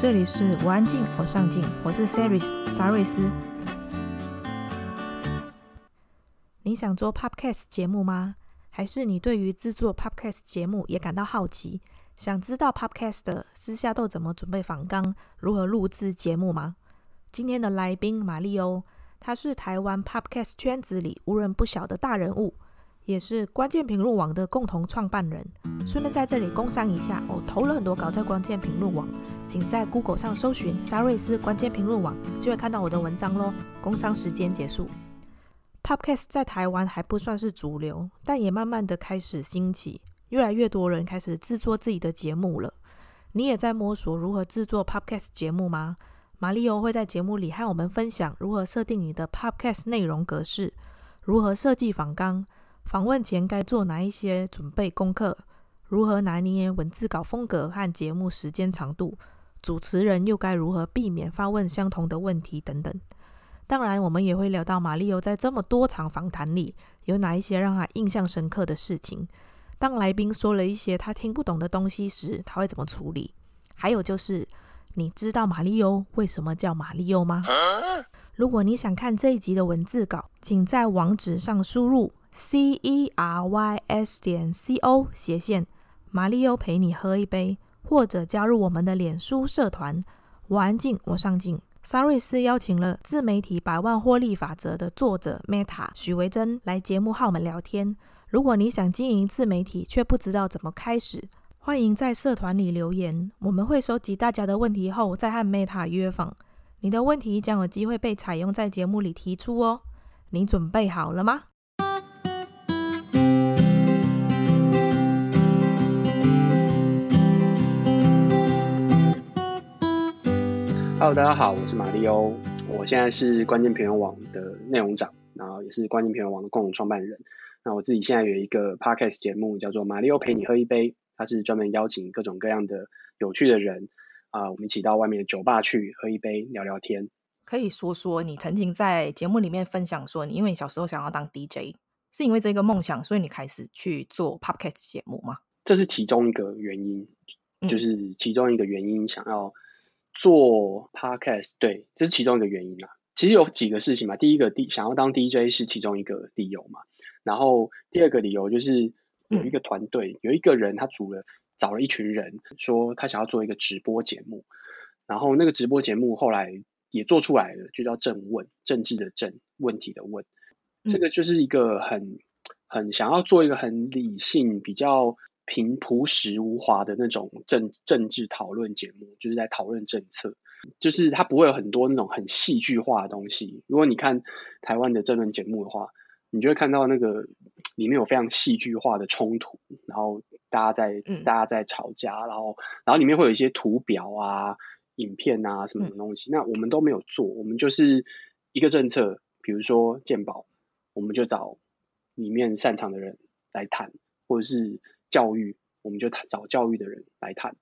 这里是我安静，我上进，我是 Saris 沙瑞斯。你想做 Podcast 节目吗？还是你对于制作 Podcast 节目也感到好奇，想知道 Podcaster 私下都怎么准备访纲，如何录制节目吗？今天的来宾马力欧，他是台湾 Podcast 圈子里无人不晓的大人物。也是关键评论网的共同创办人。顺便在这里工商一下，我、投了很多稿在关键评论网，请在 Google 上搜寻沙瑞斯关键评论网，就会看到我的文章喽。工商时间结束。Podcast 在台湾还不算是主流，但也慢慢的开始兴起，越来越多人开始制作自己的节目了。你也在摸索如何制作 Podcast 节目吗？马力欧会在节目里和我们分享如何设定你的 Podcast 内容格式，如何设计访纲。访问前该做哪一些准备功课？如何拿捏文字稿风格和节目时间长度？主持人又该如何避免发问相同的问题等等？当然，我们也会聊到马力欧在这么多场访谈里有哪一些让他印象深刻的事情。当来宾说了一些他听不懂的东西时，他会怎么处理？还有就是，你知道马力欧为什么叫马力欧吗？如果你想看这一集的文字稿，请在网址上输入。C e r y s 点 c o 斜线马力欧陪你喝一杯，或者加入我们的脸书社团。我安静，我上进。沙瑞斯邀请了自媒体百万获利法则的作者 Meta 许维珍来节目和我们聊天。如果你想经营自媒体却不知道怎么开始，欢迎在社团里留言，我们会收集大家的问题后再和 Meta 约访。你的问题将有机会被采用在节目里提出哦。你准备好了吗？Hello，大家好，我是马力欧，我现在是关键评论网的内容长，然后也是关键评论网的共同创办人。那我自己现在有一个 podcast 节目，叫做《马力欧陪你喝一杯》，它是专门邀请各种各样的有趣的人啊、呃，我们一起到外面的酒吧去喝一杯，聊聊天。可以说说你曾经在节目里面分享说，你因为你小时候想要当 DJ，是因为这个梦想，所以你开始去做 podcast 节目吗？这是其中一个原因，就是其中一个原因想要。做 podcast 对，这是其中一个原因啦。其实有几个事情嘛。第一个，D 想要当 DJ 是其中一个理由嘛。然后第二个理由就是有一个团队，嗯、有一个人他组了找了一群人，说他想要做一个直播节目。然后那个直播节目后来也做出来了，就叫正问，政治的政，问题的问。这个就是一个很很想要做一个很理性比较。平朴实无华的那种政政治讨论节目，就是在讨论政策，就是它不会有很多那种很戏剧化的东西。如果你看台湾的政论节目的话，你就会看到那个里面有非常戏剧化的冲突，然后大家在大家在吵架，然后然后里面会有一些图表啊、影片啊什么什么东西。那我们都没有做，我们就是一个政策，比如说鉴宝，我们就找里面擅长的人来谈，或者是。教育，我们就谈找教育的人来谈，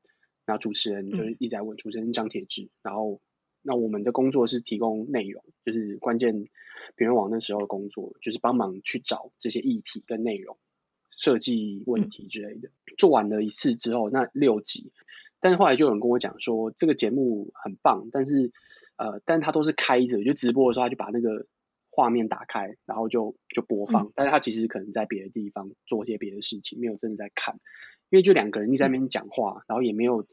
然后主持人就是一直在问，主持人张铁志，然后那我们的工作是提供内容，就是关键评论网那时候的工作，就是帮忙去找这些议题跟内容，设计问题之类的。做完了一次之后，那六集，但是后来就有人跟我讲说，这个节目很棒，但是呃，但他都是开着，就直播的时候他就把那个。画面打开，然后就就播放，嗯、但是他其实可能在别的地方做一些别的事情，没有真的在看，因为就两个人一直在那边讲话，嗯、然后也没有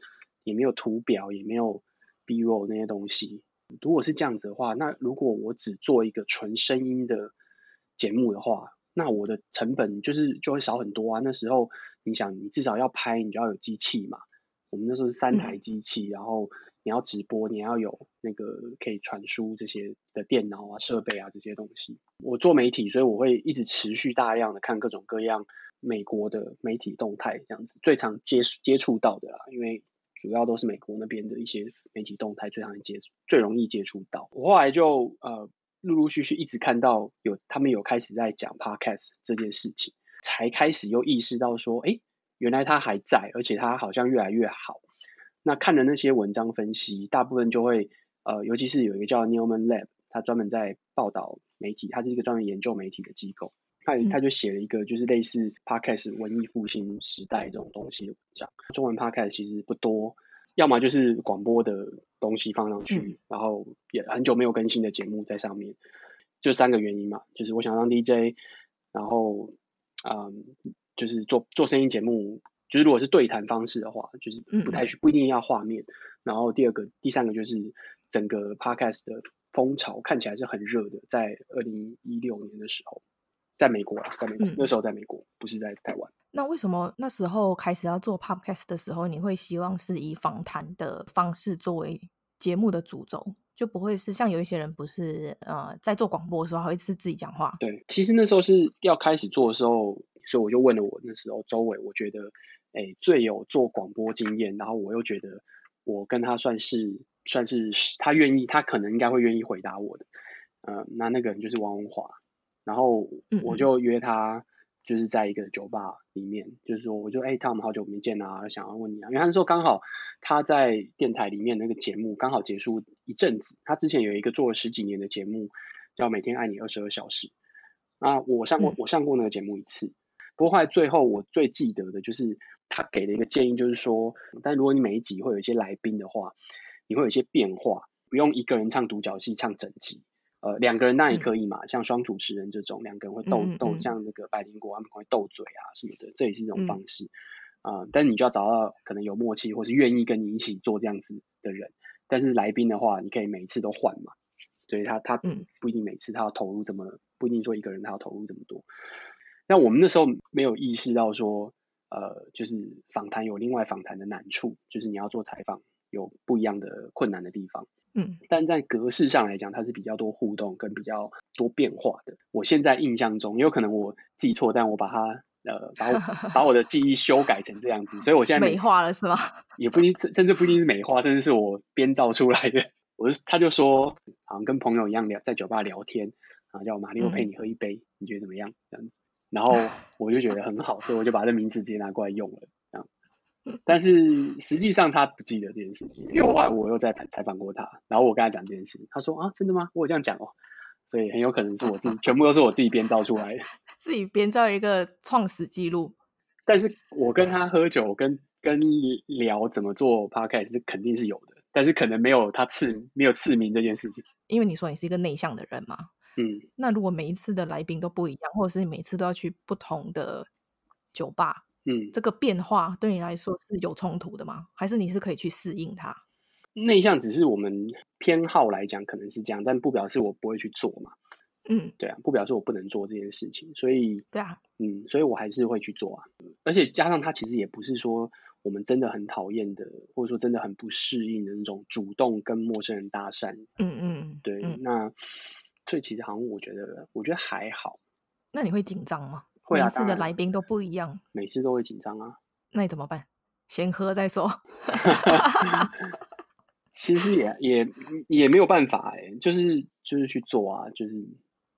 也没有图表，也没有 B-roll 那些东西。如果是这样子的话，那如果我只做一个纯声音的节目的话，那我的成本就是就会少很多啊。那时候你想，你至少要拍，你就要有机器嘛。我们那时候是三台机器，嗯、然后。你要直播，你要有那个可以传输这些的电脑啊、设备啊这些东西。我做媒体，所以我会一直持续大量的看各种各样美国的媒体动态，这样子最常接接触到的啦，因为主要都是美国那边的一些媒体动态最常接最容易接触到。我后来就呃陆陆续续一直看到有他们有开始在讲 podcast 这件事情，才开始又意识到说，哎，原来它还在，而且它好像越来越好。那看了那些文章分析，大部分就会呃，尤其是有一个叫 Newman Lab，他专门在报道媒体，他是一个专门研究媒体的机构，他他就写了一个就是类似 Podcast 文艺复兴时代这种东西的文章。中文 Podcast 其实不多，要么就是广播的东西放上去，嗯、然后也很久没有更新的节目在上面，就三个原因嘛，就是我想当 DJ，然后嗯，就是做做声音节目，就是如果是对谈方式的话，就是不太不一定要画面，然后第二个第三个就是整个 Podcast 的风潮看起来是很热的，在二零一六年的时候。在美国啊，在美国、嗯、那时候在美国，不是在台湾。那为什么那时候开始要做 Podcast 的时候，你会希望是以访谈的方式作为节目的主轴，就不会是像有一些人不是呃在做广播的时候还会是自己讲话？对，其实那时候是要开始做的时候，所以我就问了我那时候周围，我觉得哎最有做广播经验，然后我又觉得我跟他算是算是他愿意，他可能应该会愿意回答我的。呃，那那个人就是王文华。然后我就约他，就是在一个酒吧里面，嗯、就是说，我就哎，他们好久没见啊，想要问你啊，因为那时候刚好他在电台里面那个节目刚好结束一阵子，他之前有一个做了十几年的节目叫《每天爱你二十二小时》，啊，我上过我上过那个节目一次，不过后来最后我最记得的就是他给的一个建议，就是说，但如果你每一集会有一些来宾的话，你会有一些变化，不用一个人唱独角戏唱整集。呃，两个人那也可以嘛，嗯、像双主持人这种，两个人会斗斗、嗯嗯，像那个百灵果他们会斗嘴啊什么的，这也是一种方式啊。但是你就要找到可能有默契，或是愿意跟你一起做这样子的人。但是来宾的话，你可以每一次都换嘛，所以他他不一定每次他要投入这么，不一定说一个人他要投入这么多。那我们那时候没有意识到说，呃，就是访谈有另外访谈的难处，就是你要做采访有不一样的困难的地方。嗯，但在格式上来讲，它是比较多互动跟比较多变化的。我现在印象中，也有可能我记错，但我把它呃，把我 把我的记忆修改成这样子，所以我现在美化了是吗？也不一定，甚至不一定是美化，甚至是我编造出来的。我就他就说，好像跟朋友一样聊，在酒吧聊天，啊，叫马力欧陪你喝一杯，嗯，你觉得怎么样？这样子，然后我就觉得很好，所以我就把这名字直接拿过来用了。这样 但是实际上他不记得这件事情，因为后来我又在采访过他，然后我跟他讲这件事，他说啊，真的吗？我有这样讲哦，所以很有可能是我自己，全部都是我自己编造出来的，自己编造一个创始记录。但是我跟他喝酒跟跟聊怎么做 podcast 是肯定是有的，但是可能没有他刺没有刺名这件事情。因为你说你是一个内向的人嘛，嗯，那如果每一次的来宾都不一样，或者是你每次都要去不同的酒吧。嗯，这个变化对你来说是有冲突的吗？还是你是可以去适应它？内向只是我们偏好来讲可能是这样，但不表示我不会去做嘛。嗯，对啊，不表示我不能做这件事情。所以，对啊，嗯，所以我还是会去做啊。而且加上它其实也不是说我们真的很讨厌的，或者说真的很不适应的那种主动跟陌生人搭讪。嗯嗯，对。嗯，那所以其实好像我觉得，我觉得还好。那你会紧张吗？会啊，每次的来宾都不一样，每次都会紧张啊。那你怎么办？先喝再说。其实也也也没有办法哎，就是就是去做啊，就是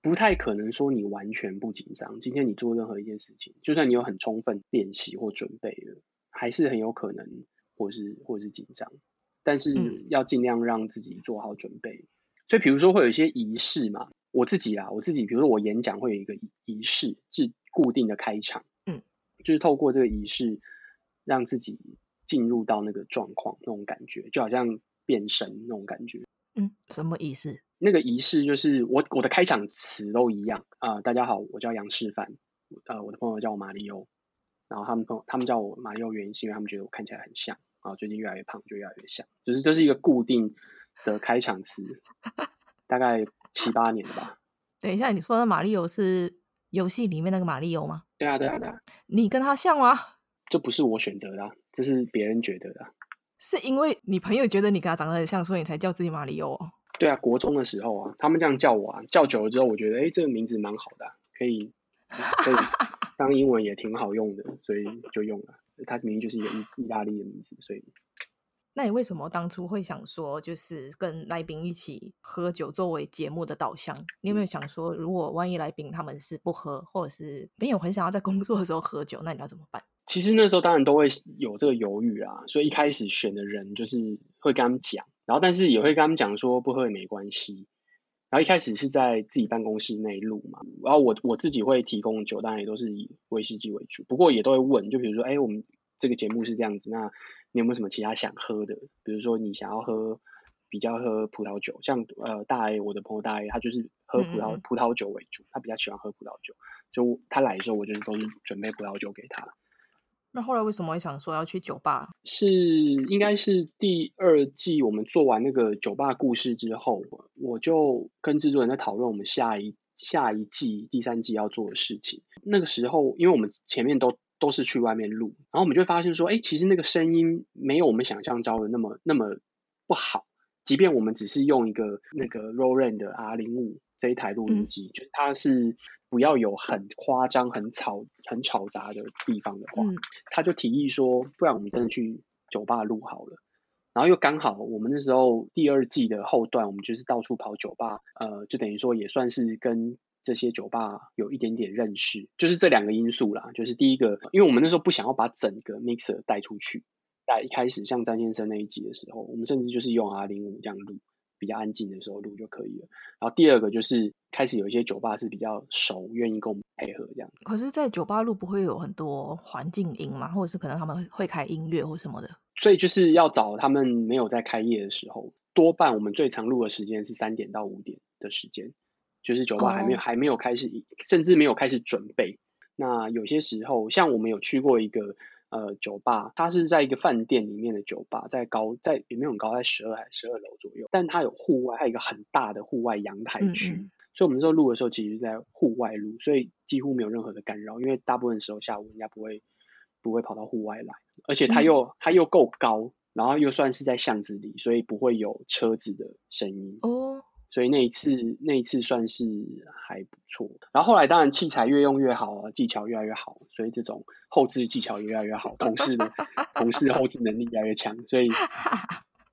不太可能说你完全不紧张。今天你做任何一件事情，就算你有很充分练习或准备了，还是很有可能或是或是紧张。但是要尽量让自己做好准备。嗯。所以比如说会有一些仪式嘛，我自己啊，我自己比如说我演讲会有一个仪式是。固定的开场，嗯，就是透过这个仪式，让自己进入到那个状况，那种感觉，就好像变身那种感觉。嗯，什么仪式？那个仪式就是我我的开场词都一样啊、呃。大家好，我叫杨士范，呃，我的朋友叫我马里欧，然后他们朋友他们叫我马里欧，原因是因为他们觉得我看起来很像啊，最近越来越胖，就越来越像。就是这是一个固定的开场词，大概七八年了吧。等一下，你说的马里欧是？游戏里面那个马里欧吗？对啊，对啊，对啊。你跟他像吗？这不是我选择的啊，这是别人觉得的啊。是因为你朋友觉得你跟他长得很像，所以你才叫自己马里欧哦？对啊，国中的时候啊，他们这样叫我啊，叫久了之后，我觉得哎，这个名字蛮好的啊，可以可以 当英文也挺好用的，所以就用了。他明明就是一个意意大利的名字，所以。那你为什么当初会想说，就是跟来宾一起喝酒作为节目的导向？你有没有想说，如果万一来宾他们是不喝，或者是没有很想要在工作的时候喝酒，那你要怎么办？其实那时候当然都会有这个犹豫啊，所以一开始选的人就是会跟他们讲，然后但是也会跟他们讲说不喝也没关系。然后一开始是在自己办公室内录嘛，然后我我自己会提供酒，当然也都是以威士忌为主，不过也都会问，就比如说，哎，我们。这个节目是这样子，那你有没有什么其他想喝的？比如说你想要喝比较喝葡萄酒，像呃大 A，我的朋友大 A，他就是喝葡萄、嗯、葡萄酒为主，他比较喜欢喝葡萄酒，就他来的时候，我就是都是准备葡萄酒给他。那后来为什么会想说要去酒吧？是应该是第二季我们做完那个酒吧故事之后，我就跟制作人在讨论我们下一下一季第三季要做的事情。那个时候，因为我们前面都都是去外面录，然后我们就发现说，哎，其实那个声音没有我们想象中的那么那么不好。即便我们只是用一个那个 Roland 的 R 零五这一台录音机，嗯、就是它是不要有很夸张、很吵、很吵杂的地方的话，嗯、他就提议说，不然我们真的去酒吧录好了。然后又刚好我们那时候第二季的后段，我们就是到处跑酒吧，呃，就等于说也算是跟这些酒吧有一点点认识，就是这两个因素啦。就是第一个，因为我们那时候不想要把整个 mixer 带出去。在一开始像詹先生那一集的时候，我们甚至就是用 R 零五这样录，比较安静的时候录就可以了。然后第二个就是开始有一些酒吧是比较熟，愿意跟我们配合这样。可是，在酒吧录不会有很多环境音嘛，或者是可能他们会开音乐或什么的。所以就是要找他们没有在开业的时候，多半我们最常录的时间是三点到五点的时间，就是酒吧还没有、oh. 还没有开始，甚至没有开始准备。那有些时候，像我们有去过一个。呃，酒吧，它是在一个饭店里面的酒吧，在高，在也没有很高，在十二还十二楼左右。但它有户外，它有一个很大的户外阳台区，嗯嗯，所以我们那时候录的时候，其实是在户外录，所以几乎没有任何的干扰，因为大部分时候下午人家不会不会跑到户外来，而且它又、嗯、它又够高，然后又算是在巷子里，所以不会有车子的声音哦。所以那一次，那一次算是还不错。然后后来当然器材越用越好啊，技巧越来越好，所以这种后置技巧也越来越好，同事的 同事后置能力越来越强，所以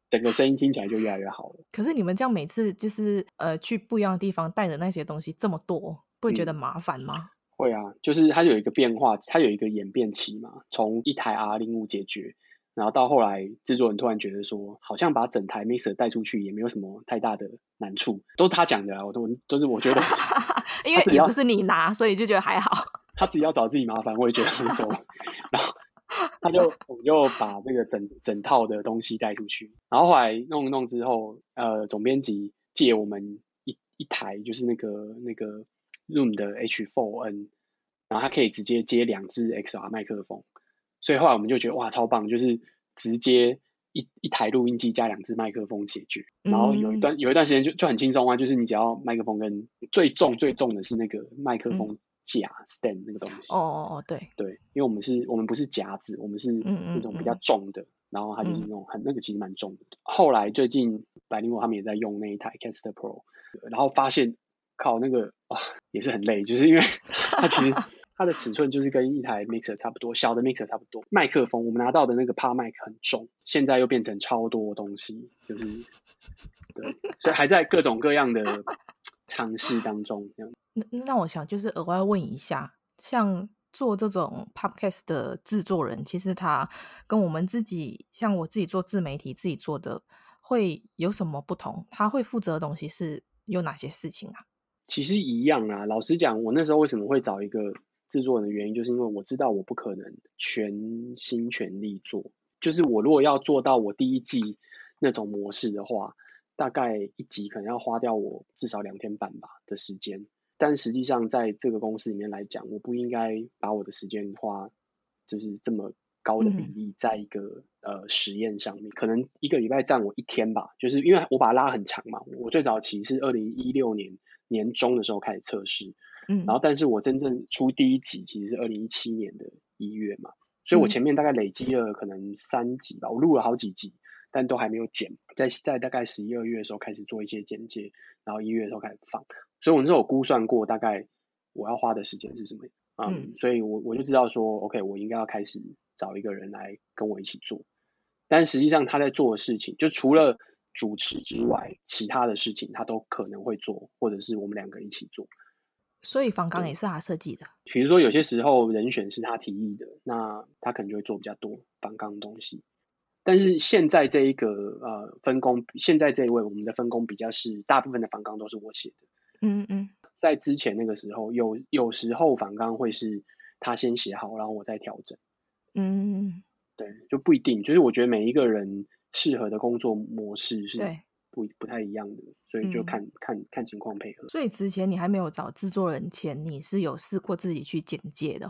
整个声音听起来就越来越好了。可是你们这样每次就是呃去不一样的地方带的那些东西这么多，不会觉得麻烦吗？嗯，会啊，就是它有一个变化，它有一个演变期嘛，从一台 R 零五解决。然后到后来，制作人突然觉得说，好像把整台 mixer 带出去也没有什么太大的难处，都是他讲的啊，我都都是我觉得，因为也不是你拿，所以就觉得还好。他自己要找自己麻烦，我也觉得很爽。然后他就我们就把这个整整套的东西带出去，然后后来弄一弄之后，呃，总编辑借我们一一台就是那个那个 Room 的 H4n，然后他可以直接接两支 XR 麦克风。所以后来我们就觉得哇，超棒，就是直接一一台录音机加两只麦克风解决。然后有一段有一段时间就就很轻松啊，就是你只要麦克风跟最重最重的是那个麦克风架 stand 那个东西。哦哦哦，对对，因为我们是我们不是夹子，我们是那种比较重的，然后它就是那种很那个其实蛮重的。后来最近百灵果他们也在用那一台 Caster Pro，然后发现靠那个哇也是很累，就是因为它其实。它的尺寸就是跟一台 mixer 差不多，小的 mixer 差不多。麦克风我们拿到的那个 PA Mic 很重，现在又变成超多东西，就是对，所以还在各种各样的尝试当中。这样。那那我想就是额外问一下，像做这种 podcast 的制作人，其实他跟我们自己，像我自己做自媒体自己做的，会有什么不同？他会负责的东西是有哪些事情啊？其实一样啊。老实讲，我那时候为什么会找一个制作人的原因，就是因为我知道我不可能全心全力做。就是我如果要做到我第一季那种模式的话，大概一集可能要花掉我至少两天半吧的时间。但实际上在这个公司里面来讲，我不应该把我的时间花就是这么高的比例在一个、嗯、呃实验上面。可能一个礼拜占我一天吧，就是因为我把它拉很长嘛。我最早期是二零一六年年中的时候开始测试。嗯，然后。但是我真正出第一集其实是二零一七年的一月嘛，所以我前面大概累积了可能三集吧，我录了好几集，但都还没有剪，在在大概十一二月的时候开始做一些剪接，然后一月的时候开始放，所以我那时候有估算过大概我要花的时间是什么，嗯，嗯，所以我我就知道说，OK，我应该要开始找一个人来跟我一起做，但实际上他在做的事情，就除了主持之外，其他的事情他都可能会做，或者是我们两个一起做。所以房纲也是他设计的。比如说有些时候人选是他提议的，那他可能就会做比较多房纲的东西。但是现在这一个呃分工，现在这一位我们的分工比较是大部分的房纲都是我写的。嗯嗯。在之前那个时候，有有时候访纲会是他先写好，然后我再调整。嗯。对，就不一定。就是我觉得每一个人适合的工作模式是不不太一样的，所以就看、嗯、看看情况配合。所以之前你还没有找制作人前，你是有试过自己去剪接的？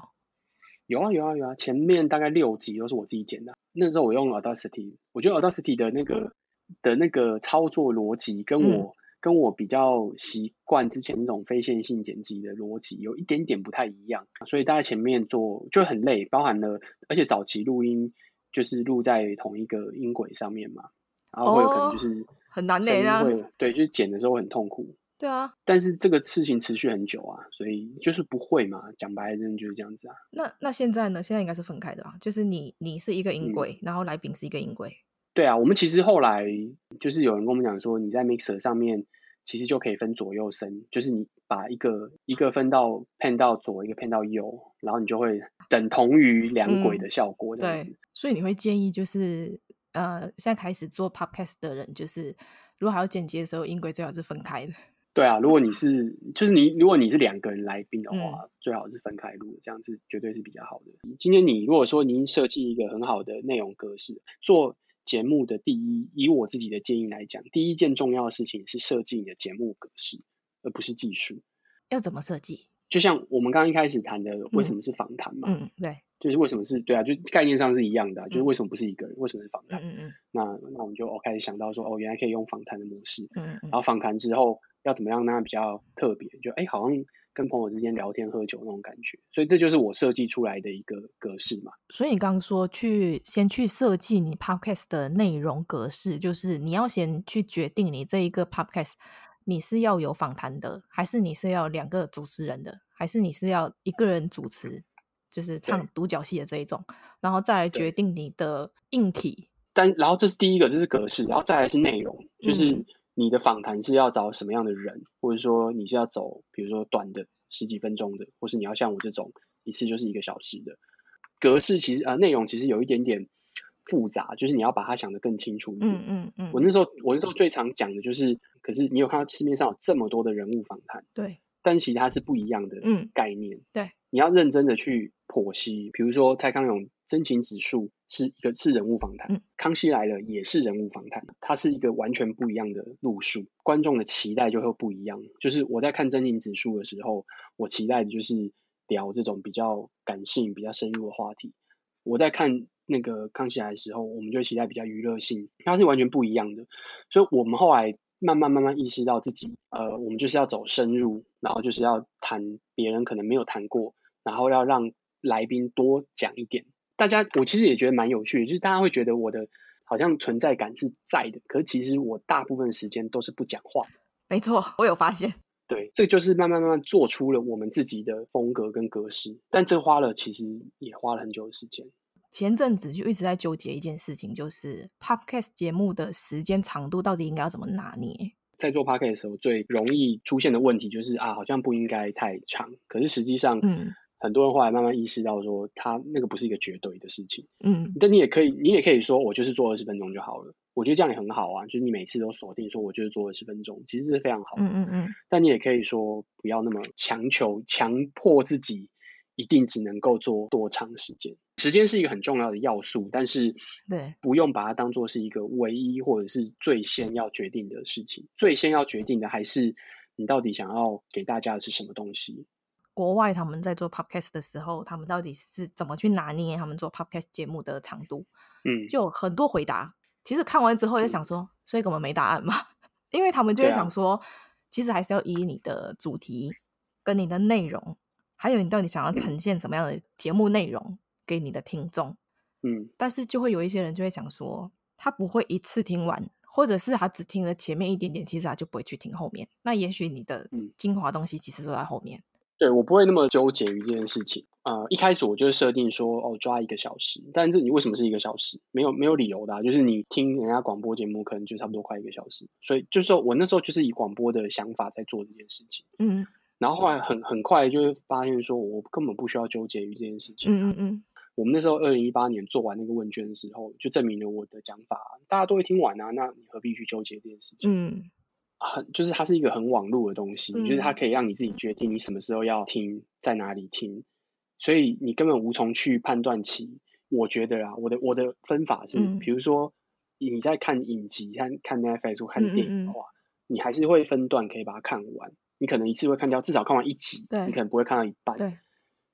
有啊有啊有啊，前面大概六集都是我自己剪的。那时候我用 Audacity，我觉得 Audacity 的那个的那个操作逻辑跟我、嗯、跟我比较习惯之前那种非线性剪辑的逻辑有一点点不太一样，所以大概前面做就很累，包含了而且早期录音就是录在同一个音轨上面嘛，然后会有可能就是、哦、很难累啊，对，就是剪的时候很痛苦。对啊，但是这个事情持续很久啊，所以就是不会嘛。讲白了，真的就是这样子啊。那那现在呢？现在应该是分开的吧？就是你你是一个音轨，嗯、然后来宾是一个音轨。对啊，我们其实后来就是有人跟我们讲说，你在 mixer 上面其实就可以分左右声，就是你把一个一个分到 pan 到左，一个 pan 到右，然后你就会等同于两轨的效果、嗯。对，所以你会建议就是呃，现在开始做 podcast 的人，就是如果还要剪辑的时候，音轨最好是分开的。对啊，如果你是就是你，如果你是两个人来宾的话，嗯，最好是分开录，这样子绝对是比较好的。今天你如果说您设计一个很好的内容格式，做节目的第一，以我自己的建议来讲，第一件重要的事情是设计你的节目格式，而不是技术。要怎么设计？就像我们刚刚一开始谈的，为什么是访谈嘛？嗯，对，就是为什么是对啊，就概念上是一样的，啊，就是为什么不是一个人，为什么是访谈？嗯嗯，那那我们就开始想到说，哦，原来可以用访谈的模式。嗯嗯，然后访谈之后。要怎么样让它比较特别？就哎，好像跟朋友之间聊天喝酒那种感觉，所以这就是我设计出来的一个格式嘛。所以你刚刚说去先去设计你 podcast 的内容格式，就是你要先去决定你这一个 podcast 你是要有访谈的，还是你是要两个主持人的，还是你是要一个人主持，就是唱独角戏的这一种，然后再来决定你的硬体。但然后这是第一个，这是格式，然后再来是内容，就是。嗯你的访谈是要找什么样的人，或者说你是要走，比如说短的十几分钟的，或是你要像我这种一次就是一个小时的格式，其实啊内容其实有一点点复杂，就是你要把它想得更清楚一点。嗯嗯嗯。我那时候我那时候最常讲的就是，可是你有看到市面上有这么多的人物访谈，对，但其实它是不一样的概念。嗯、对，你要认真的去剖析，比如说蔡康永。真情指数是一个是人物访谈，嗯，康熙来了也是人物访谈，它是一个完全不一样的路数，观众的期待就会不一样。就是我在看真情指数的时候，我期待的就是聊这种比较感性、比较深入的话题；我在看那个康熙来的时候，我们就期待比较娱乐性，它是完全不一样的。所以我们后来慢慢慢慢意识到自己，呃，我们就是要走深入，然后就是要谈别人可能没有谈过，然后要让来宾多讲一点。大家，我其实也觉得蛮有趣的，就是大家会觉得我的好像存在感是在的，可是其实我大部分时间都是不讲话。没错，我有发现。对，这就是慢慢慢慢做出了我们自己的风格跟格式，但这花了其实也花了很久的时间。前阵子就一直在纠结一件事情，就是 Podcast 节目的时间长度到底应该要怎么拿捏？在做 Podcast 的时候，最容易出现的问题就是啊，好像不应该太长，可是实际上，嗯。很多人后来慢慢意识到，说他那个不是一个绝对的事情。嗯，但你也可以，你也可以说，我就是做二十分钟就好了。我觉得这样也很好啊，就是你每次都锁定说，我就是做二十分钟，其实是非常好的。嗯嗯嗯。但你也可以说，不要那么强求、强迫自己一定只能够做多长时间。时间是一个很重要的要素，但是对，不用把它当做是一个唯一或者是最先要决定的事情。最先要决定的还是你到底想要给大家的是什么东西。国外他们在做 podcast 的时候，他们到底是怎么去拿捏他们做 podcast 节目的长度？嗯，就很多回答。其实看完之后也想说，嗯、所以根本没答案嘛，因为他们就会想说、啊，其实还是要以你的主题跟你的内容，还有你到底想要呈现什么样的节目内容给你的听众。嗯，但是就会有一些人就会想说，他不会一次听完，或者是他只听了前面一点点，其实他就不会去听后面。那也许你的精华东西其实都在后面。对，我不会那么纠结于这件事情。呃，一开始我就设定说，哦，抓一个小时。但是你为什么是一个小时？没有没有理由的啊，就是你听人家广播节目，可能就差不多快一个小时。所以就是说我那时候就是以广播的想法在做这件事情。嗯。然后后来很很快就会发现说，我根本不需要纠结于这件事情。嗯嗯嗯。我们那时候二零一八年做完那个问卷的时候，就证明了我的讲法，大家都会听完啊，那你何必去纠结这件事情？嗯。很就是它是一个很网络的东西，嗯，就是它可以让你自己决定你什么时候要听，在哪里听，所以你根本无从去判断其我觉得啊，我的我的分法是，嗯、比如说你在看影集、看看 Netflix 或看电影的话，你还是会分段可以把它看完。你可能一次会看掉，至少看完一集，你可能不会看到一半。对。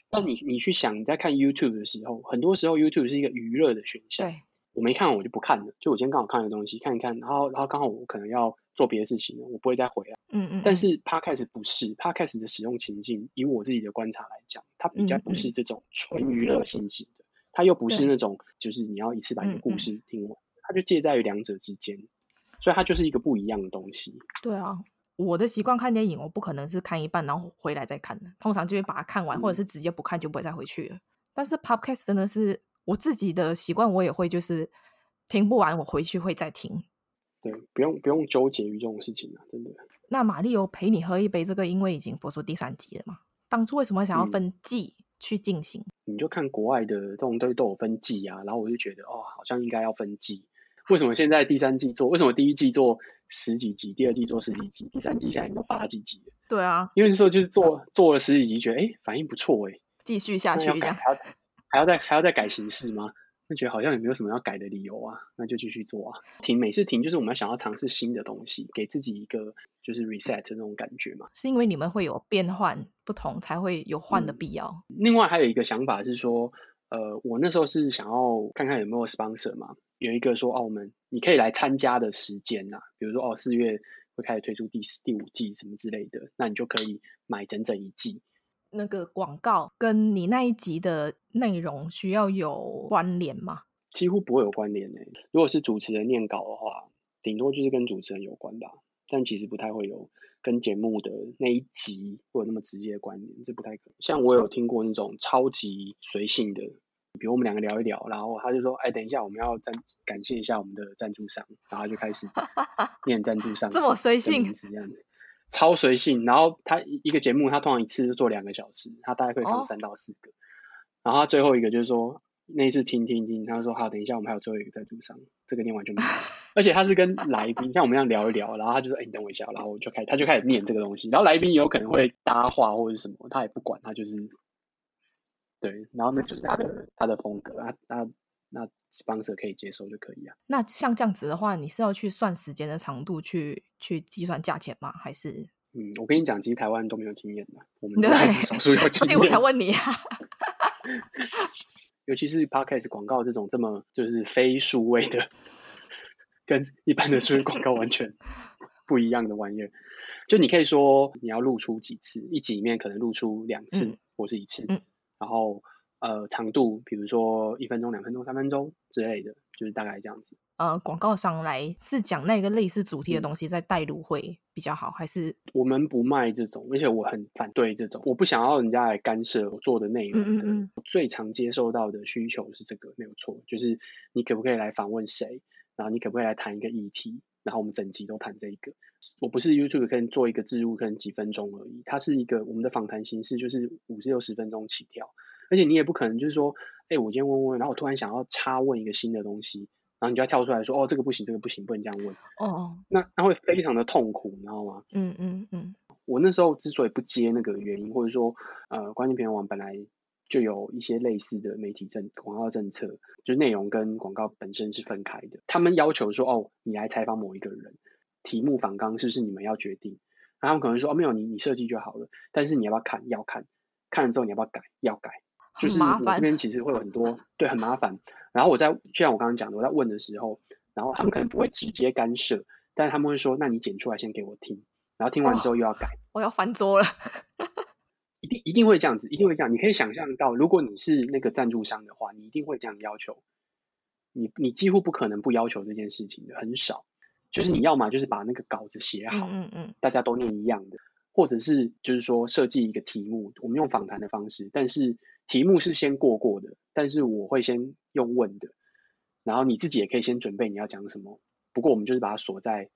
那你你去想，你在看 YouTube 的时候，很多时候 YouTube 是一个娱乐的选项。对。我没看完我就不看了，就我今天刚好看的东西看一看，然后然后刚好我可能要做别的事情了，我不会再回来。嗯，嗯嗯。但是 Podcast 不是 Podcast 的使用情境，以我自己的观察来讲，它比较不是这种纯娱乐性质的，它又不是那种就是你要一次把一个故事听完，它就介在于两者之间，所以它就是一个不一样的东西。对啊，我的习惯看电影，我不可能是看一半然后回来再看的，通常就会把它看完，嗯、或者是直接不看就不会再回去了。但是 Podcast 真的是。我自己的习惯，我也会就是听不完，我回去会再听。对，不用不用纠结于这种事情啊，真的。那玛丽有陪你喝一杯，这个因为已经播出第三集了嘛？当初为什么想要分季去进行？嗯，你就看国外的这种都都有分季啊，然后我就觉得哦，好像应该要分季。为什么现在第三季做？为什么第一季做十几集，第二季做十几集，第三季现在都八几集了？对啊，因为那时候就是做做了十几集，觉得哎反应不错哎，继续下去一样。还要再还要再改形式吗？那觉得好像也没有什么要改的理由啊，那就继续做啊。停，每次停就是我们想要尝试新的东西，给自己一个就是 reset 的那种感觉嘛。是因为你们会有变换不同，才会有换的必要。嗯。另外还有一个想法是说，呃，我那时候是想要看看有没有 sponsor 嘛，有一个说澳门你可以来参加的时间呐，比如说哦四月会开始推出第四第五季什么之类的，那你就可以买整整一季。那个广告跟你那一集的内容需要有关联吗？几乎不会有关联诶。如果是主持人念稿的话，顶多就是跟主持人有关吧。但其实不太会有跟节目的那一集会有那么直接的关联，这不太可能。像我有听过那种超级随性的，比如我们两个聊一聊，然后他就说：“哎，等一下我们要赞感谢一下我们的赞助商。”然后就开始 念赞助商，这么随性这样子。超随性，然后他一个节目，他通常一次就做两个小时，他大概会放三到四个。Oh. 然后他最后一个就是说，那一次听听听，他说好，等一下我们还有最后一个在路上，这个念完就没了。而且他是跟来宾像我们这样聊一聊，然后他就说，哎，你等我一下，然后我就开，他就开始念这个东西。然后来宾有可能会搭话或者什么，他也不管，他就是对，然后那就是他的他的风格，他他那 sponsor 可以接受就可以啊。那像这样子的话，你是要去算时间的长度去去计算价钱吗？还是？嗯，我跟你讲，其实台湾都没有经验的，我们 还是少数有经验。我才问你啊，尤其是 podcast 广告这种这么就是非数位的，跟一般的数位广告完全不一样的玩意儿。就你可以说你要露出几次，一集里面可能露出两次、嗯、或是一次，嗯、然后。呃，长度，比如说一分钟、两分钟、三分钟之类的，就是大概这样子。呃，广告商来是讲那个类似主题的东西，在带入会比较好，还是？我们不卖这种，而且我很反对这种，我不想要人家来干涉我做的内容的。嗯嗯嗯。最常接受到的需求是这个，没有错，就是你可不可以来访问谁，然后你可不可以来谈一个议题，然后我们整集都谈这一个。我不是 YouTube 可以做一个置入，可能几分钟而已，它是一个我们的访谈形式，就是五十六十分钟起跳。而且你也不可能就是说，哎、欸，我今天问问，然后我突然想要插问一个新的东西，然后你就要跳出来说，哦，这个不行，这个不行，不能这样问。哦哦，那那会非常的痛苦，你知道吗？嗯嗯嗯。我那时候之所以不接那个原因，或者说，呃，关键评论网本来就有一些类似的媒体政广告政策，就是内容跟广告本身是分开的。他们要求说，哦，你来采访某一个人，题目反纲是不是你们要决定？然后他们可能说，哦，没有，你你设计就好了，但是你要不要看？要看，看了之后你要不要改？要改。就是我这边其实会有很多对，很麻烦，然后我在就像我刚刚讲的，我在问的时候，然后他们可能不会直接干涉，但是他们会说：“那你剪出来先给我听，然后听完之后又要改。哦”我要翻桌了，一定一定会这样子，一定会这样。你可以想象到，如果你是那个赞助商的话，你一定会这样要求。你你几乎不可能不要求这件事情的，很少。就是你要么就是把那个稿子写好，嗯嗯，大家都念一样的，或者是就是说设计一个题目，我们用访谈的方式，但是。题目是先过过的，但是我会先用问的，然后你自己也可以先准备你要讲什么。不过我们就是把它锁在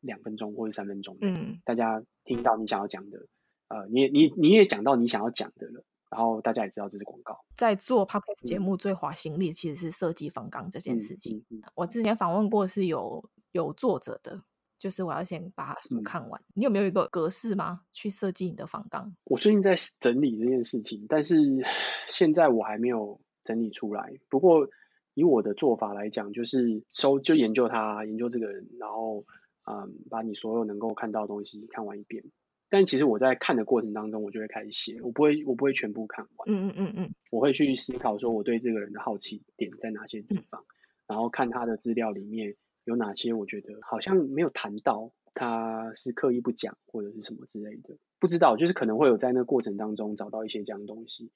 两分钟或者三分钟，嗯，大家听到你想要讲的，呃，你你你也讲到你想要讲的了，然后大家也知道这是广告。在做 podcast 节目最花心力其实是设计访纲这件事情。嗯嗯嗯、我之前访问过是有有作者的。就是我要先把书看完。嗯、你有没有一个格式吗？去设计你的访纲？我最近在整理这件事情，但是 现在我还没有整理出来。不过以我的做法来讲，就是收就研究他，研究这个人，然后嗯，把你所有能够看到的东西看完一遍。但其实我在看的过程当中，我就会开始写，我不会我不会全部看完。嗯嗯嗯嗯，我会去思考说我对这个人的好奇点在哪些地方，嗯、然后看他的资料里面有哪些我觉得好像没有谈到，他是刻意不讲或者是什么之类的，不知道，就是可能会有在那个过程当中找到一些这样的东西。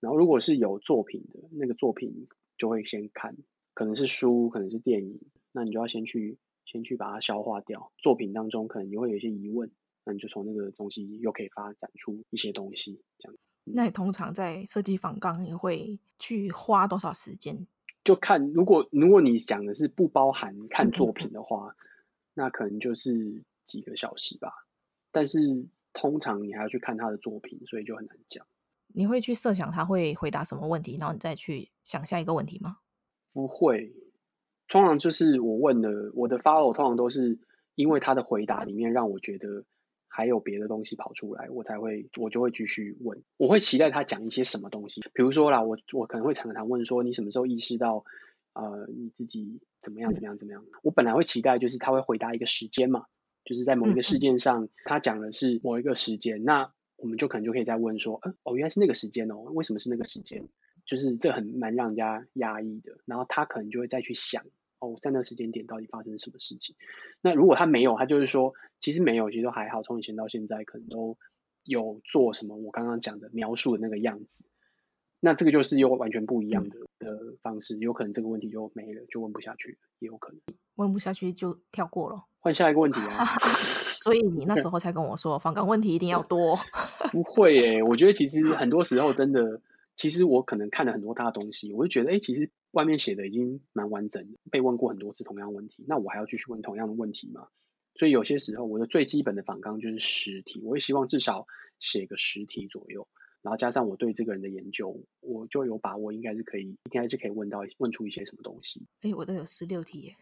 然后如果是有作品的那个作品，就会先看，可能是书，可能是电影，那你就要先去先去把它消化掉。作品当中可能你会有一些疑问。那你就从那个东西又可以发展出一些东西，这样。那你通常在设计访纲你会去花多少时间？就看如果如果你讲的是不包含看作品的话，嗯、那可能就是几个小时吧。但是通常你还要去看他的作品，所以就很难讲。你会去设想他会回答什么问题，然后你再去想下一个问题吗？不会，通常就是我问的，我的 follow 通常都是因为他的回答里面让我觉得。还有别的东西跑出来，我才会，我就会继续问。我会期待他讲一些什么东西，比如说啦，我我可能会常常问说，你什么时候意识到，呃，你自己怎么样怎么样怎么样？我本来会期待就是他会回答一个时间嘛，就是在某一个事件上，他讲的是某一个时间，那我们就可能就可以再问说，嗯，哦，原来是那个时间哦，为什么是那个时间？就是这很蛮让人家压抑的，然后他可能就会再去想。哦，在那时间点到底发生什么事情？那如果他没有，他就是说，其实没有，其实都还好。从以前到现在，可能都有做什么我刚刚讲的描述的那个样子。那这个就是又完全不一样的、嗯、的方式，有可能这个问题就没了，就问不下去，也有可能问不下去就跳过了，换下一个问题啊。所以你那时候才跟我说，访港问题一定要多。不会诶、欸，我觉得其实很多时候真的，其实我可能看了很多他的东西，我就觉得，哎、欸，其实。外面写的已经蛮完整的，被问过很多次同样问题，那我还要继续问同样的问题吗？所以有些时候，我的最基本的反纲就是十题，我也希望至少写个十题左右，然后加上我对这个人的研究，我就有把握应该是可以，应该是可以问到问出一些什么东西。哎、欸，我都有十六题耶，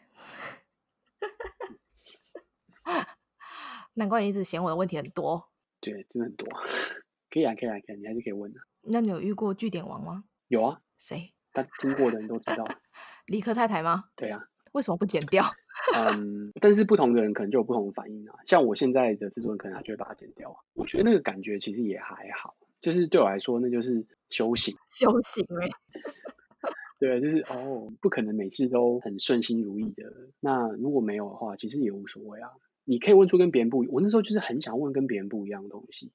难怪你一直嫌我的问题很多。对，真的很多，可以啊，可以啊，可以，你还是可以问的。那你有遇过据点王吗？有啊。谁？但听过的人都知道，理科太太吗？对啊，为什么不剪掉？嗯，但是不同的人可能就有不同的反应啊。像我现在的制作人，可能他就会把它剪掉啊。我觉得那个感觉其实也还好，就是对我来说，那就是修行。修行哎、欸，对，就是哦，不可能每次都很顺心如意的。那如果没有的话，其实也无所谓啊。你可以问出跟别人不一，我那时候就是很想问跟别人不一样的东西。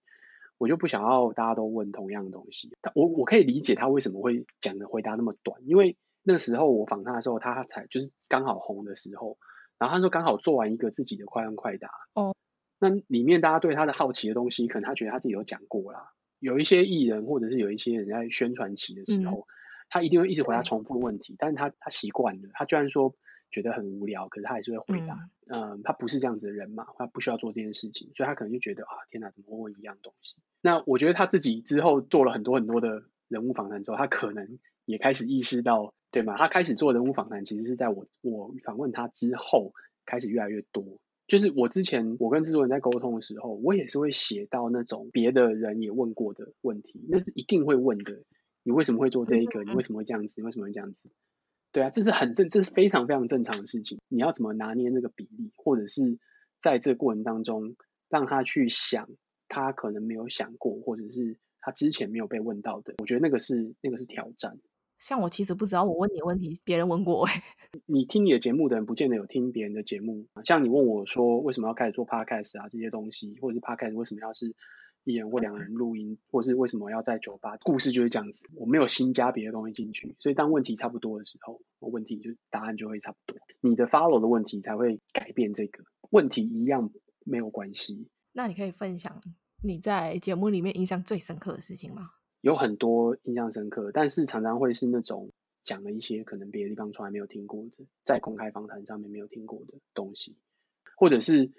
我就不想要大家都问同样的东西。我我可以理解他为什么会讲的回答那么短，因为那个时候我访他的时候，他才就是刚好红的时候，然后他说刚好做完一个自己的快问快答。哦，那里面大家对他的好奇的东西，可能他觉得他自己有讲过啦。有一些艺人或者是有一些人在宣传期的时候，嗯、他一定会一直回答重复问题，但是他他习惯了，他居然说。觉得很无聊，可是他还是会回答。嗯，呃、他不是这样子的人嘛，他不需要做这件事情，所以他可能就觉得啊，天哪，怎么会问一样东西？那我觉得他自己之后做了很多很多的人物访谈之后，他可能也开始意识到，对吗？他开始做人物访谈，其实是在我我访问他之后开始越来越多。就是我之前我跟制作人在沟通的时候，我也是会写到那种别的人也问过的问题，那是一定会问的。你为什么会做这一个？你为什么会这样子？你为什么会这样子？对啊，这是很正，这是非常非常正常的事情。你要怎么拿捏那个比例，或者是在这个过程当中，让他去想他可能没有想过，或者是他之前没有被问到的。我觉得那个是那个是挑战。像我其实不知道，我问你问题，别人问过哎。你听你的节目的人，不见得有听别人的节目。像你问我说，为什么要开始做 podcast 啊这些东西，或者是 podcast 为什么要是。一人或两人录音，或是为什么要在酒吧？故事就是这样子，我没有新加别的东西进去，所以当问题差不多的时候，问题就答案就会差不多。你的 follow 的问题才会改变这个问题，一样没有关系。那你可以分享你在节目里面印象最深刻的事情吗？有很多印象深刻，但是常常会是那种讲了一些可能别的地方从来没有听过的，在公开访谈上面没有听过的东西，或者是。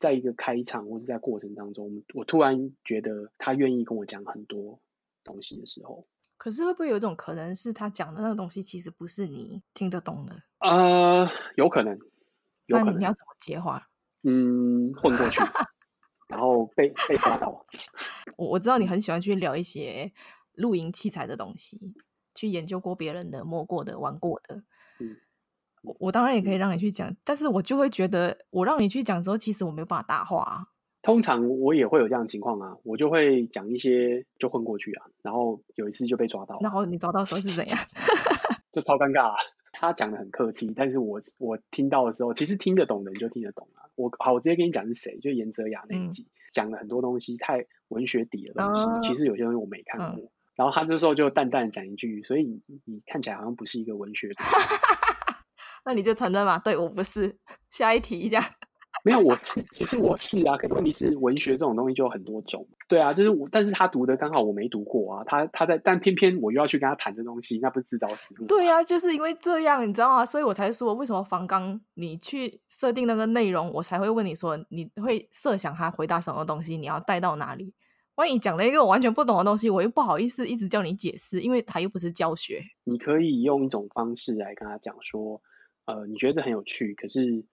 在一个开场或者在过程当中，我突然觉得他愿意跟我讲很多东西的时候，可是会不会有一种可能是他讲的那个东西其实不是你听得懂的？呃，有可能，有可能。那你要怎么接话？嗯，混过去，然后被被抓到。我我知道你很喜欢去聊一些露营器材的东西，去研究过别人的、摸过的、玩过的。嗯，我我当然也可以让你去讲，但是我就会觉得，我让你去讲之后，其实我没有办法搭话啊。通常我也会有这样的情况啊，我就会讲一些就混过去啊，然后有一次就被抓到。然后你抓到的时候是怎样？就超尴尬啊。他讲的很客气，但是我我听到的时候，其实听得懂的人就听得懂啊。我好，我直接跟你讲是谁，就严泽雅那一集，讲、嗯、了很多东西，太文学底的东西，哦、其实有些东西我没看过。嗯、然后他这时候就淡淡讲一句，所以你，你看起来好像不是一个文学的。那你就承认嘛？对，我不是。下一题这样。没有，我是，其实我是啊。可是问题是，文学这种东西就有很多种。对啊，就是我，但是他读的刚好我没读过啊。他他在，但偏偏我又要去跟他谈这东西，那不是自找死路？对啊，就是因为这样，你知道吗？所以我才说，为什么房刚你去设定那个内容，我才会问你说，你会设想他回答什么东西，你要带到哪里？万一讲了一个我完全不懂的东西，我又不好意思一直叫你解释，因为他又不是教学。你可以用一种方式来跟他讲说，呃，你觉得这很有趣，可是。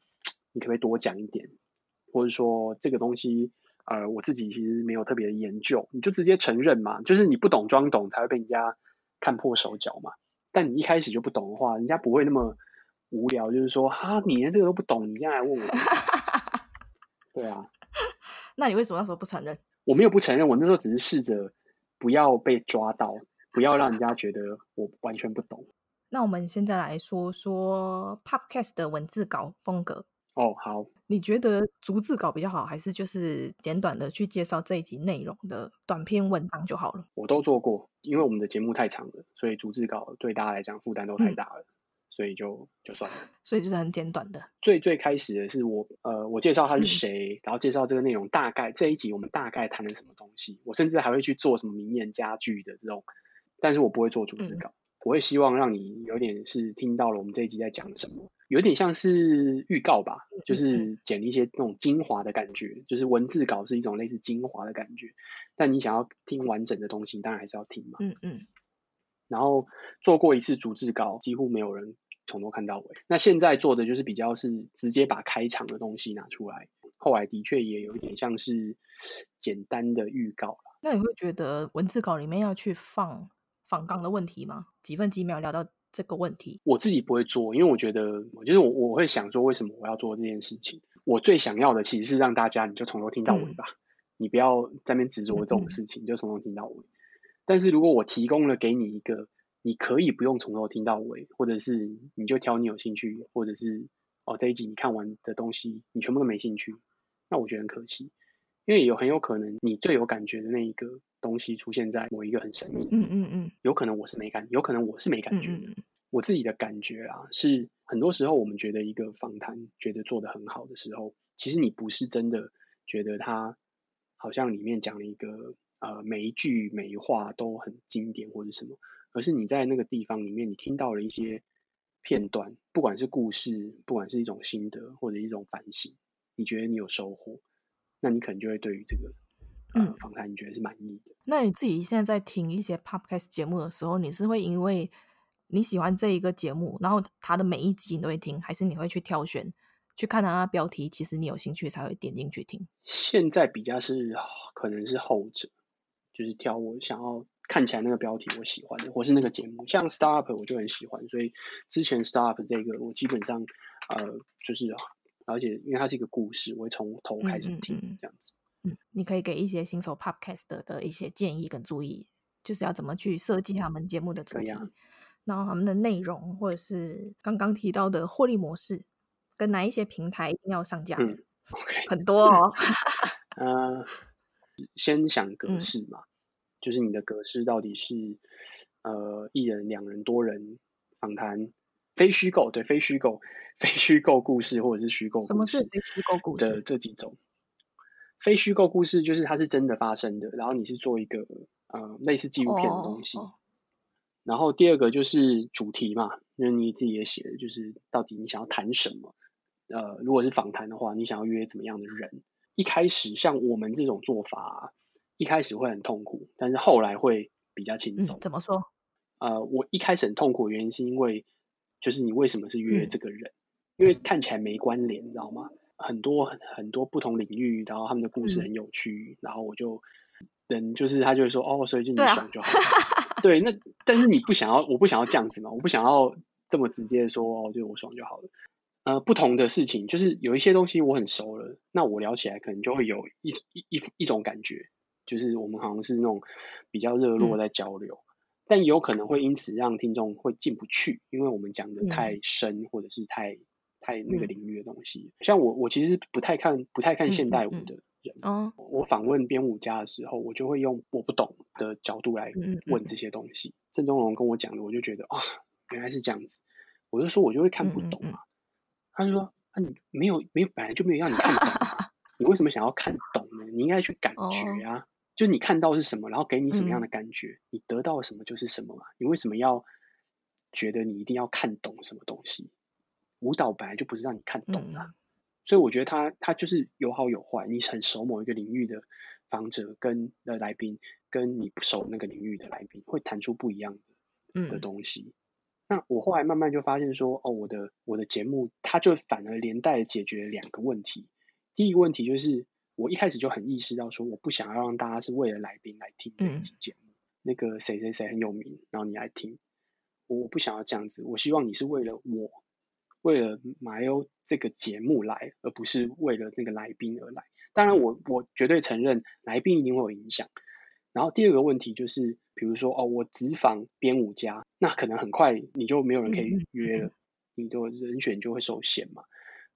你可不可以多讲一点，或者说这个东西，呃，我自己其实没有特别的研究，你就直接承认嘛，就是你不懂装懂才会被人家看破手脚嘛。但你一开始就不懂的话，人家不会那么无聊，就是说哈，你连这个都不懂，你现在来问我。对啊，那你为什么那时候不承认？我没有不承认，我那时候只是试着不要被抓到，不要让人家觉得我完全不懂。那我们现在来说说 Podcast 的文字稿风格。哦，好。你觉得逐字稿比较好，还是就是简短的去介绍这一集内容的短篇文章就好了？我都做过，因为我们的节目太长了，所以逐字稿对大家来讲负担都太大了，嗯、所以就就算了。所以就是很简短的。最最开始的是我，呃，我介绍他是谁，嗯、然后介绍这个内容，大概这一集我们大概谈了什么东西。我甚至还会去做什么名言佳句的这种，但是我不会做逐字稿。嗯我会希望让你有点是听到了我们这一集在讲什么，有点像是预告吧，就是剪一些那种精华的感觉，就是文字稿是一种类似精华的感觉，但你想要听完整的东西，当然还是要听嘛。嗯嗯。然后做过一次逐字稿，几乎没有人从头看到尾。那现在做的就是比较是直接把开场的东西拿出来，后来的确也有一点像是简单的预告。那你会觉得文字稿里面要去放？访纲的问题吗？几分几秒聊到这个问题，我自己不会做，因为我觉得，就是我我会想说，为什么我要做这件事情？我最想要的其实是让大家，你就从头听到尾吧，嗯、你不要在那边执着这种事情，嗯、就从头听到尾。但是如果我提供了给你一个，你可以不用从头听到尾，或者是你就挑你有兴趣，或者是哦这一集你看完的东西，你全部都没兴趣，那我觉得很可惜。因为有很有可能，你最有感觉的那一个东西出现在某一个很神秘，嗯嗯嗯，有可能我是没感，有可能我是没感觉的。嗯嗯，我自己的感觉啊，是很多时候我们觉得一个访谈觉得做得很好的时候，其实你不是真的觉得他好像里面讲了一个呃每一句每一话都很经典或者什么，而是你在那个地方里面，你听到了一些片段，不管是故事，不管是一种心得或者一种反省，你觉得你有收获。那你可能就会对于这个呃访谈，你觉得是满意的。那你自己现在在听一些 podcast 节目的时候，你是会因为你喜欢这一个节目，然后它的每一集你都会听，还是你会去挑选去看它的标题？其实你有兴趣才会点进去听。现在比较是可能是后者，就是挑我想要看起来那个标题我喜欢的，或是那个节目，像 Startup 我就很喜欢，所以之前 Startup 这个我基本上呃就是。而且，因为它是一个故事，我会从头开始听，这样子。嗯，你可以给一些新手 Podcast 的一些建议跟注意，就是要怎么去设计他们节目的主题，啊、然后他们的内容，或者是刚刚提到的获利模式，跟哪一些平台一定要上架。嗯，OK，很多哦。呃，先想 格式嘛，嗯、就是你的格式到底是呃一人、两人、多人访谈。非虚构，对，非虚构，非虚构故事或者是虚构故事。什么是非虚构故事？的这几种，非虚构故事就是它是真的发生的，然后你是做一个呃类似纪录片的东西。Oh, oh. 然后第二个就是主题嘛，因为你自己也写的，就是到底你想要谈什么。呃，如果是访谈的话，你想要约怎么样的人？一开始像我们这种做法，一开始会很痛苦，但是后来会比较轻松。嗯，怎么说？呃，我一开始很痛苦的原因是因为。就是你为什么是约这个人？嗯、因为看起来没关联，你知道吗？很多很很多不同领域，然后他们的故事很有趣，嗯、然后我就人就是他就会说哦，所以就你爽就好。对，那但是你不想要，我不想要这样子嘛，我不想要这么直接说，哦，就我爽就好了。呃，不同的事情就是有一些东西我很熟了，那我聊起来可能就会有一一一一种感觉，就是我们好像是那种比较热络在交流，嗯、但有可能会因此让听众会进不去，因为我们讲的太深、嗯、或者是太太那个领域的东西。嗯、像我，我其实不太看不太看现代舞的人，我访问编舞家的时候，我就会用我不懂的角度来问这些东西。郑中龙跟我讲的，我就觉得啊，原来是这样子，我就说我就会看不懂啊。他就说：“啊，你没有没有，本来就没有让你看懂啊，你为什么想要看懂呢？你应该去感觉啊，oh. 就你看到是什么，然后给你什么样的感觉，嗯、你得到什么就是什么嘛。你为什么要觉得你一定要看懂什么东西？舞蹈本来就不是让你看懂的，嗯、所以我觉得它它就是有好有坏。你很熟某一个领域的访者跟的来宾，跟你不熟那个领域的来宾，会谈出不一样的的东西。嗯”那我后来慢慢就发现说，哦，我的我的节目，它就反而连带解决了两个问题。第一个问题就是，我一开始就很意识到说，我不想要让大家是为了来宾来听这一期节目。嗯、那个谁谁谁很有名，然后你来听，我不想要这样子。我希望你是为了我，为了马里欧这个节目来，而不是为了那个来宾而来。当然我，我我绝对承认来宾一定会有影响。然后第二个问题就是，比如说哦，我只访编舞家，那可能很快你就没有人可以约了，嗯嗯、你的人选就会受限嘛。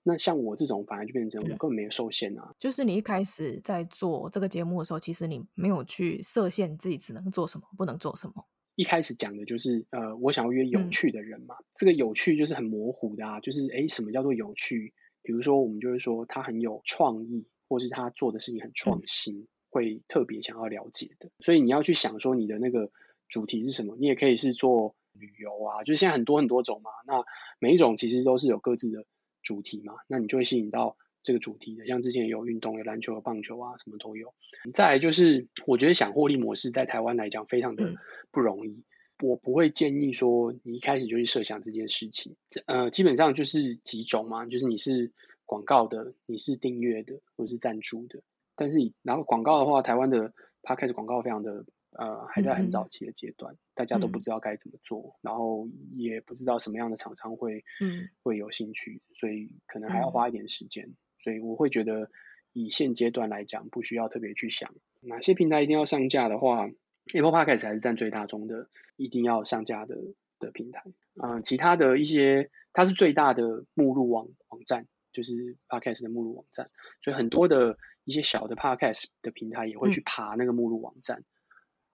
那像我这种，反而就变成我根本没有受限啊。就是你一开始在做这个节目的时候，其实你没有去设限自己只能做什么，不能做什么。一开始讲的就是，呃，我想要约有趣的人嘛。嗯、这个有趣就是很模糊的啊，就是哎，什么叫做有趣？比如说，我们就会说他很有创意，或是他做的事情很创新。嗯会特别想要了解的，所以你要去想说你的那个主题是什么。你也可以是做旅游啊，就是现在很多很多种嘛。那每一种其实都是有各自的主题嘛，那你就会吸引到这个主题的。像之前有运动，有篮球、有棒球啊，什么都有。再来就是，我觉得想获利模式在台湾来讲非常的不容易。嗯、我不会建议说你一开始就去设想这件事情。呃，基本上就是几种嘛，就是你是广告的，你是订阅的，或者是赞助的。但是，然后广告的话，台湾的 Podcast 广告非常的呃，还在很早期的阶段，嗯、大家都不知道该怎么做，嗯、然后也不知道什么样的厂商会嗯会有兴趣，所以可能还要花一点时间。嗯、所以我会觉得，以现阶段来讲，不需要特别去想哪些平台一定要上架的话，Apple Podcast 还是占最大宗的，一定要上架的的平台。嗯、呃，其他的一些，它是最大的目录网网站，就是 Podcast 的目录网站，所以很多的。一些小的 podcast 的平台也会去爬那个目录网站，嗯、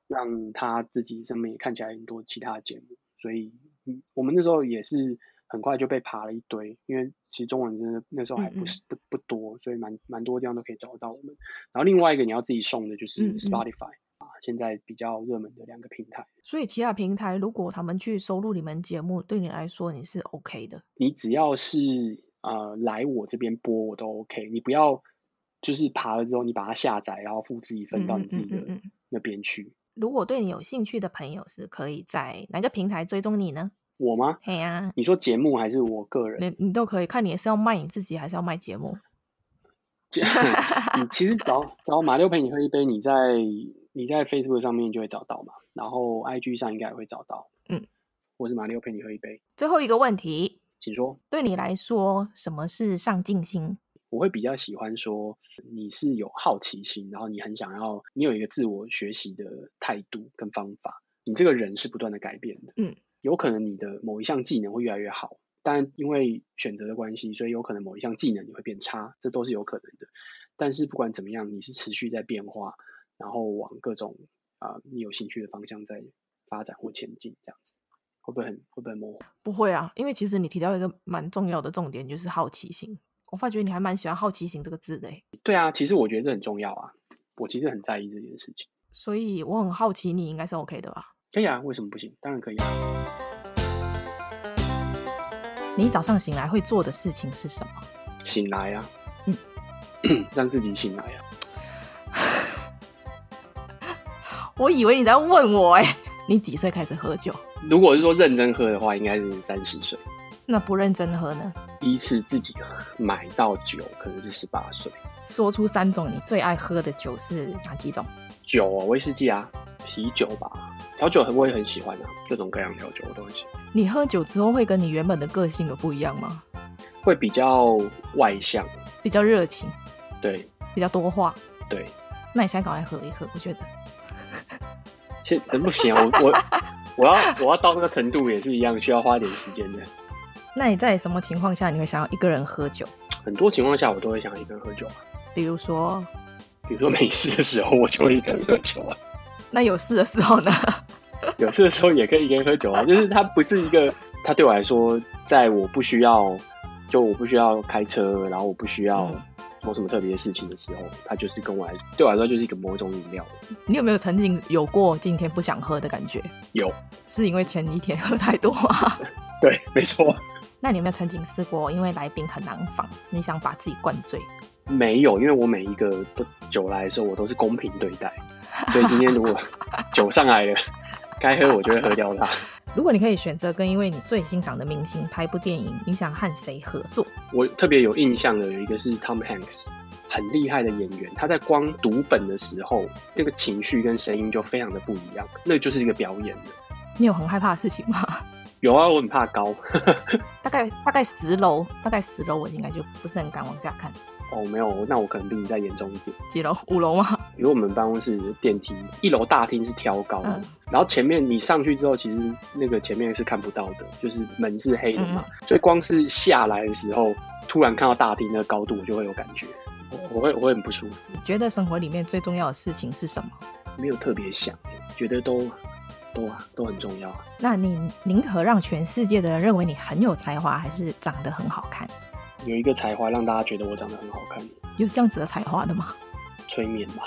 让他自己上面也看起来很多其他的节目，所以，嗯，我们那时候也是很快就被爬了一堆，因为其实中文真的那时候还不是不不多，所以蛮蛮多地方都可以找得到我们。然后另外一个你要自己送的就是 Spotify 啊，现在比较热门的两个平台。所以其他平台如果他们去收录你们节目，对你来说你是 OK 的？你只要是呃来我这边播我都 OK，你不要。就是爬了之后，你把它下载，然后复制一份到你自己的那边去。如果对你有兴趣的朋友，是可以在哪个平台追踪你呢？我吗？对呀、啊。你说节目还是我个人？你你都可以看，你是要卖你自己，还是要卖节目？你其实找找马六陪你喝一杯，你在你在 Facebook 上面就会找到嘛，然后 IG 上应该也会找到。嗯，我是马六陪你喝一杯。最后一个问题，请说。对你来说，什么是上进心？我会比较喜欢说，你是有好奇心，然后你很想要，你有一个自我学习的态度跟方法，你这个人是不断的改变的。嗯，有可能你的某一项技能会越来越好，但因为选择的关系，所以有可能某一项技能你会变差，这都是有可能的。但是不管怎么样，你是持续在变化，然后往各种啊、呃、你有兴趣的方向在发展或前进，这样子会不会很会不会很模糊？不会啊，因为其实你提到一个蛮重要的重点，就是好奇心。我发觉你还蛮喜欢“好奇心”这个字的。对啊，其实我觉得这很重要啊，我其实很在意这件事情。所以我很好奇，你应该是 OK 的吧？可以啊，为什么不行？当然可以啊。你早上醒来会做的事情是什么？醒来啊，嗯，让自己醒来啊。我以为你在问我哎，你几岁开始喝酒？如果是说认真喝的话，应该是三十岁。那不认真喝呢？第一次自己买到酒，可能是十八岁。说出三种你最爱喝的酒是哪几种？酒啊，威士忌啊，啤酒吧，调酒我也很喜欢啊，各种各样调酒我都很喜欢。你喝酒之后会跟你原本的个性有不一样吗？会比较外向，比较热情，对，比较多话，对。那你现在赶快喝一喝，我觉得。现在不行，我我我要我要到那个程度也是一样，需要花一点时间的。那你在什么情况下你会想要一个人喝酒？很多情况下我都会想要一个人喝酒啊。比如说，比如说没事的时候，我就会一个人喝酒啊。那有事的时候呢？有事的时候也可以一个人喝酒啊。就是它不是一个，它对我来说，在我不需要，就我不需要开车，然后我不需要。嗯做什么特别的事情的时候，它就是跟我来，对我来说就是一个某种饮料。你有没有曾经有过今天不想喝的感觉？有，是因为前一天喝太多吗？对，没错。那你有没有曾经试过，因为来宾很难防，你想把自己灌醉？没有，因为我每一个都酒来的时候，我都是公平对待。所以今天如果酒上来了，该喝我就会喝掉它。如果你可以选择跟一位你最欣赏的明星拍一部电影，你想和谁合作？我特别有印象的有一个是 Tom Hanks，很厉害的演员。他在光读本的时候，那个情绪跟声音就非常的不一样，那就是一个表演的。你有很害怕的事情吗？有啊，我很怕高，大概大概十楼，大概十楼，我应该就不是很敢往下看。哦，没有，那我可能比你再严重一点。几楼？五楼吗？因为我们办公室电梯，一楼大厅是挑高的，嗯、然后前面你上去之后，其实那个前面是看不到的，就是门是黑的嘛，嗯、所以光是下来的时候，突然看到大厅那个高度，我就会有感觉，我我会我会很不舒服。你觉得生活里面最重要的事情是什么？没有特别想，觉得都都啊都很重要啊。那你宁可让全世界的人认为你很有才华，还是长得很好看？有一个才华让大家觉得我长得很好看，有这样子的才华的吗？催眠吧。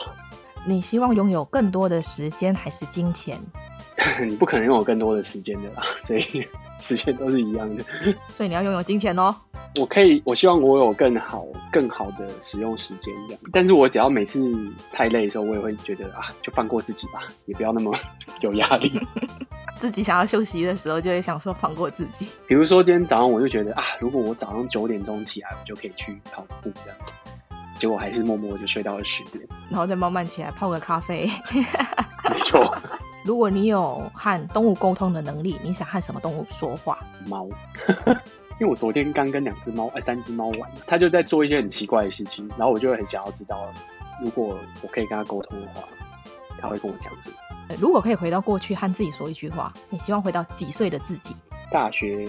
你希望拥有更多的时间还是金钱？你不可能拥有更多的时间的啦，所以时间都是一样的。所以你要拥有金钱哦。我可以，我希望我有更好、更好的使用时间这样。但是我只要每次太累的时候，我也会觉得啊，就放过自己吧，也不要那么有压力。自己想要休息的时候，就会想说放过自己。比如说今天早上，我就觉得啊，如果我早上九点钟起来，我就可以去跑步这样子。结果还是默默就睡到了十点，然后再慢慢起来泡个咖啡。没错。如果你有和动物沟通的能力，你想和什么动物说话？猫。因为我昨天刚跟两只猫、哎，三只猫玩，它就在做一些很奇怪的事情，然后我就会很想要知道，如果我可以跟它沟通的话，它会跟我讲什么。如果可以回到过去和自己说一句话，你希望回到几岁的自己？大学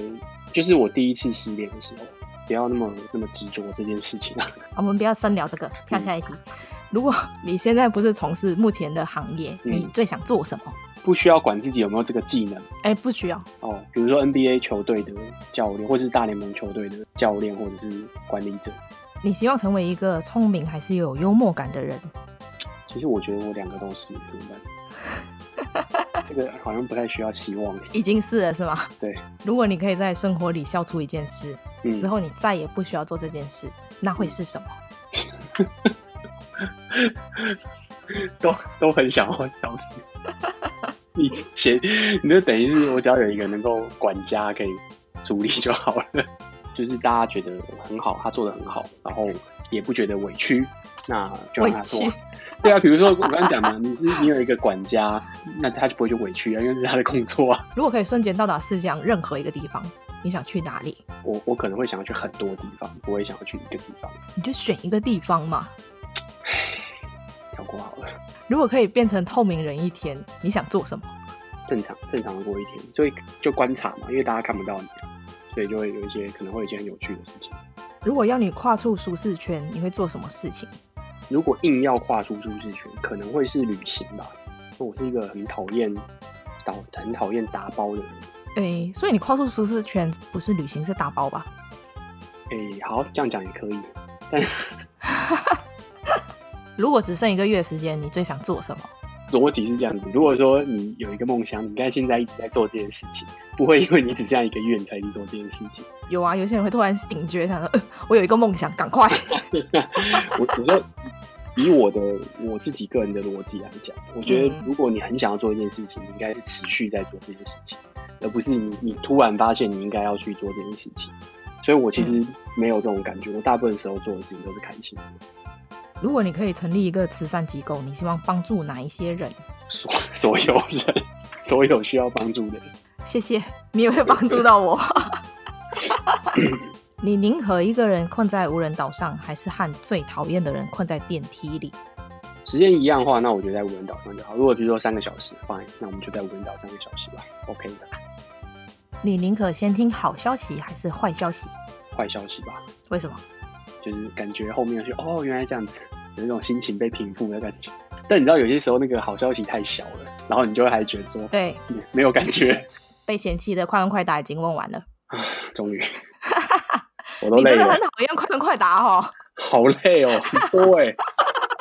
就是我第一次失恋的时候，不要那么那么执着这件事情啊。我们不要深聊这个，跳下一题。嗯、如果你现在不是从事目前的行业，嗯、你最想做什么？不需要管自己有没有这个技能，哎、欸，不需要哦。比如说 NBA 球队的教练，或是大联盟球队的教练，或者是管理者。你希望成为一个聪明还是有幽默感的人？其实我觉得我两个都是，怎么办？这个好像不太需要希望，已经是了是吗？对。如果你可以在生活里笑出一件事，嗯、之后你再也不需要做这件事，那会是什么？都都很想要消失。你前，你就等于是我只要有一个能够管家可以处理就好了，就是大家觉得很好，他做的很好，然后也不觉得委屈。那就让他做，对啊，比如说我刚刚讲嘛，你是你有一个管家，那他就不会就委屈啊，因为是他的工作啊。如果可以瞬间到达世界上任何一个地方，你想去哪里？我我可能会想要去很多地方，不会想要去一个地方。你就选一个地方嘛。跳过好了。如果可以变成透明人一天，你想做什么？正常正常的过一天，所以就观察嘛，因为大家看不到你，所以就会有一些可能会有一些很有趣的事情。如果要你跨出舒适圈，你会做什么事情？如果硬要跨出舒适圈，可能会是旅行吧。我是一个很讨厌打、很讨厌打包的人。哎、欸，所以你跨出舒适圈不是旅行，是打包吧？哎、欸，好，这样讲也可以。但 如果只剩一个月的时间，你最想做什么？逻辑是这样子：如果说你有一个梦想，你应该现在一直在做这件事情，不会因为你只剩下一个月，你才去做这件事情。有啊，有些人会突然警觉，他说：“呃、我有一个梦想，赶快。我”我我说，以我的我自己个人的逻辑来讲，我觉得如果你很想要做一件事情，你应该是持续在做这件事情，而不是你你突然发现你应该要去做这件事情。所以我其实没有这种感觉，我大部分时候做的事情都是开心的。如果你可以成立一个慈善机构，你希望帮助哪一些人？所所有人，所有需要帮助的人。谢谢，你也会帮助到我。你宁可一个人困在无人岛上，还是和最讨厌的人困在电梯里？时间一样的话，那我觉得在无人岛上就好。如果比如说三个小时，fine，那我们就在无人岛三个小时吧，OK 的。你宁可先听好消息还是坏消息？坏消息吧。为什么？就是感觉后面就哦，原来这样子，有一种心情被平复的感觉。但你知道，有些时候那个好消息太小了，然后你就会还觉得说，对，没有感觉。被嫌弃的快问快答已经问完了啊，终于。我都累了。你真的很讨厌快问快答哦。好累哦，很多哎。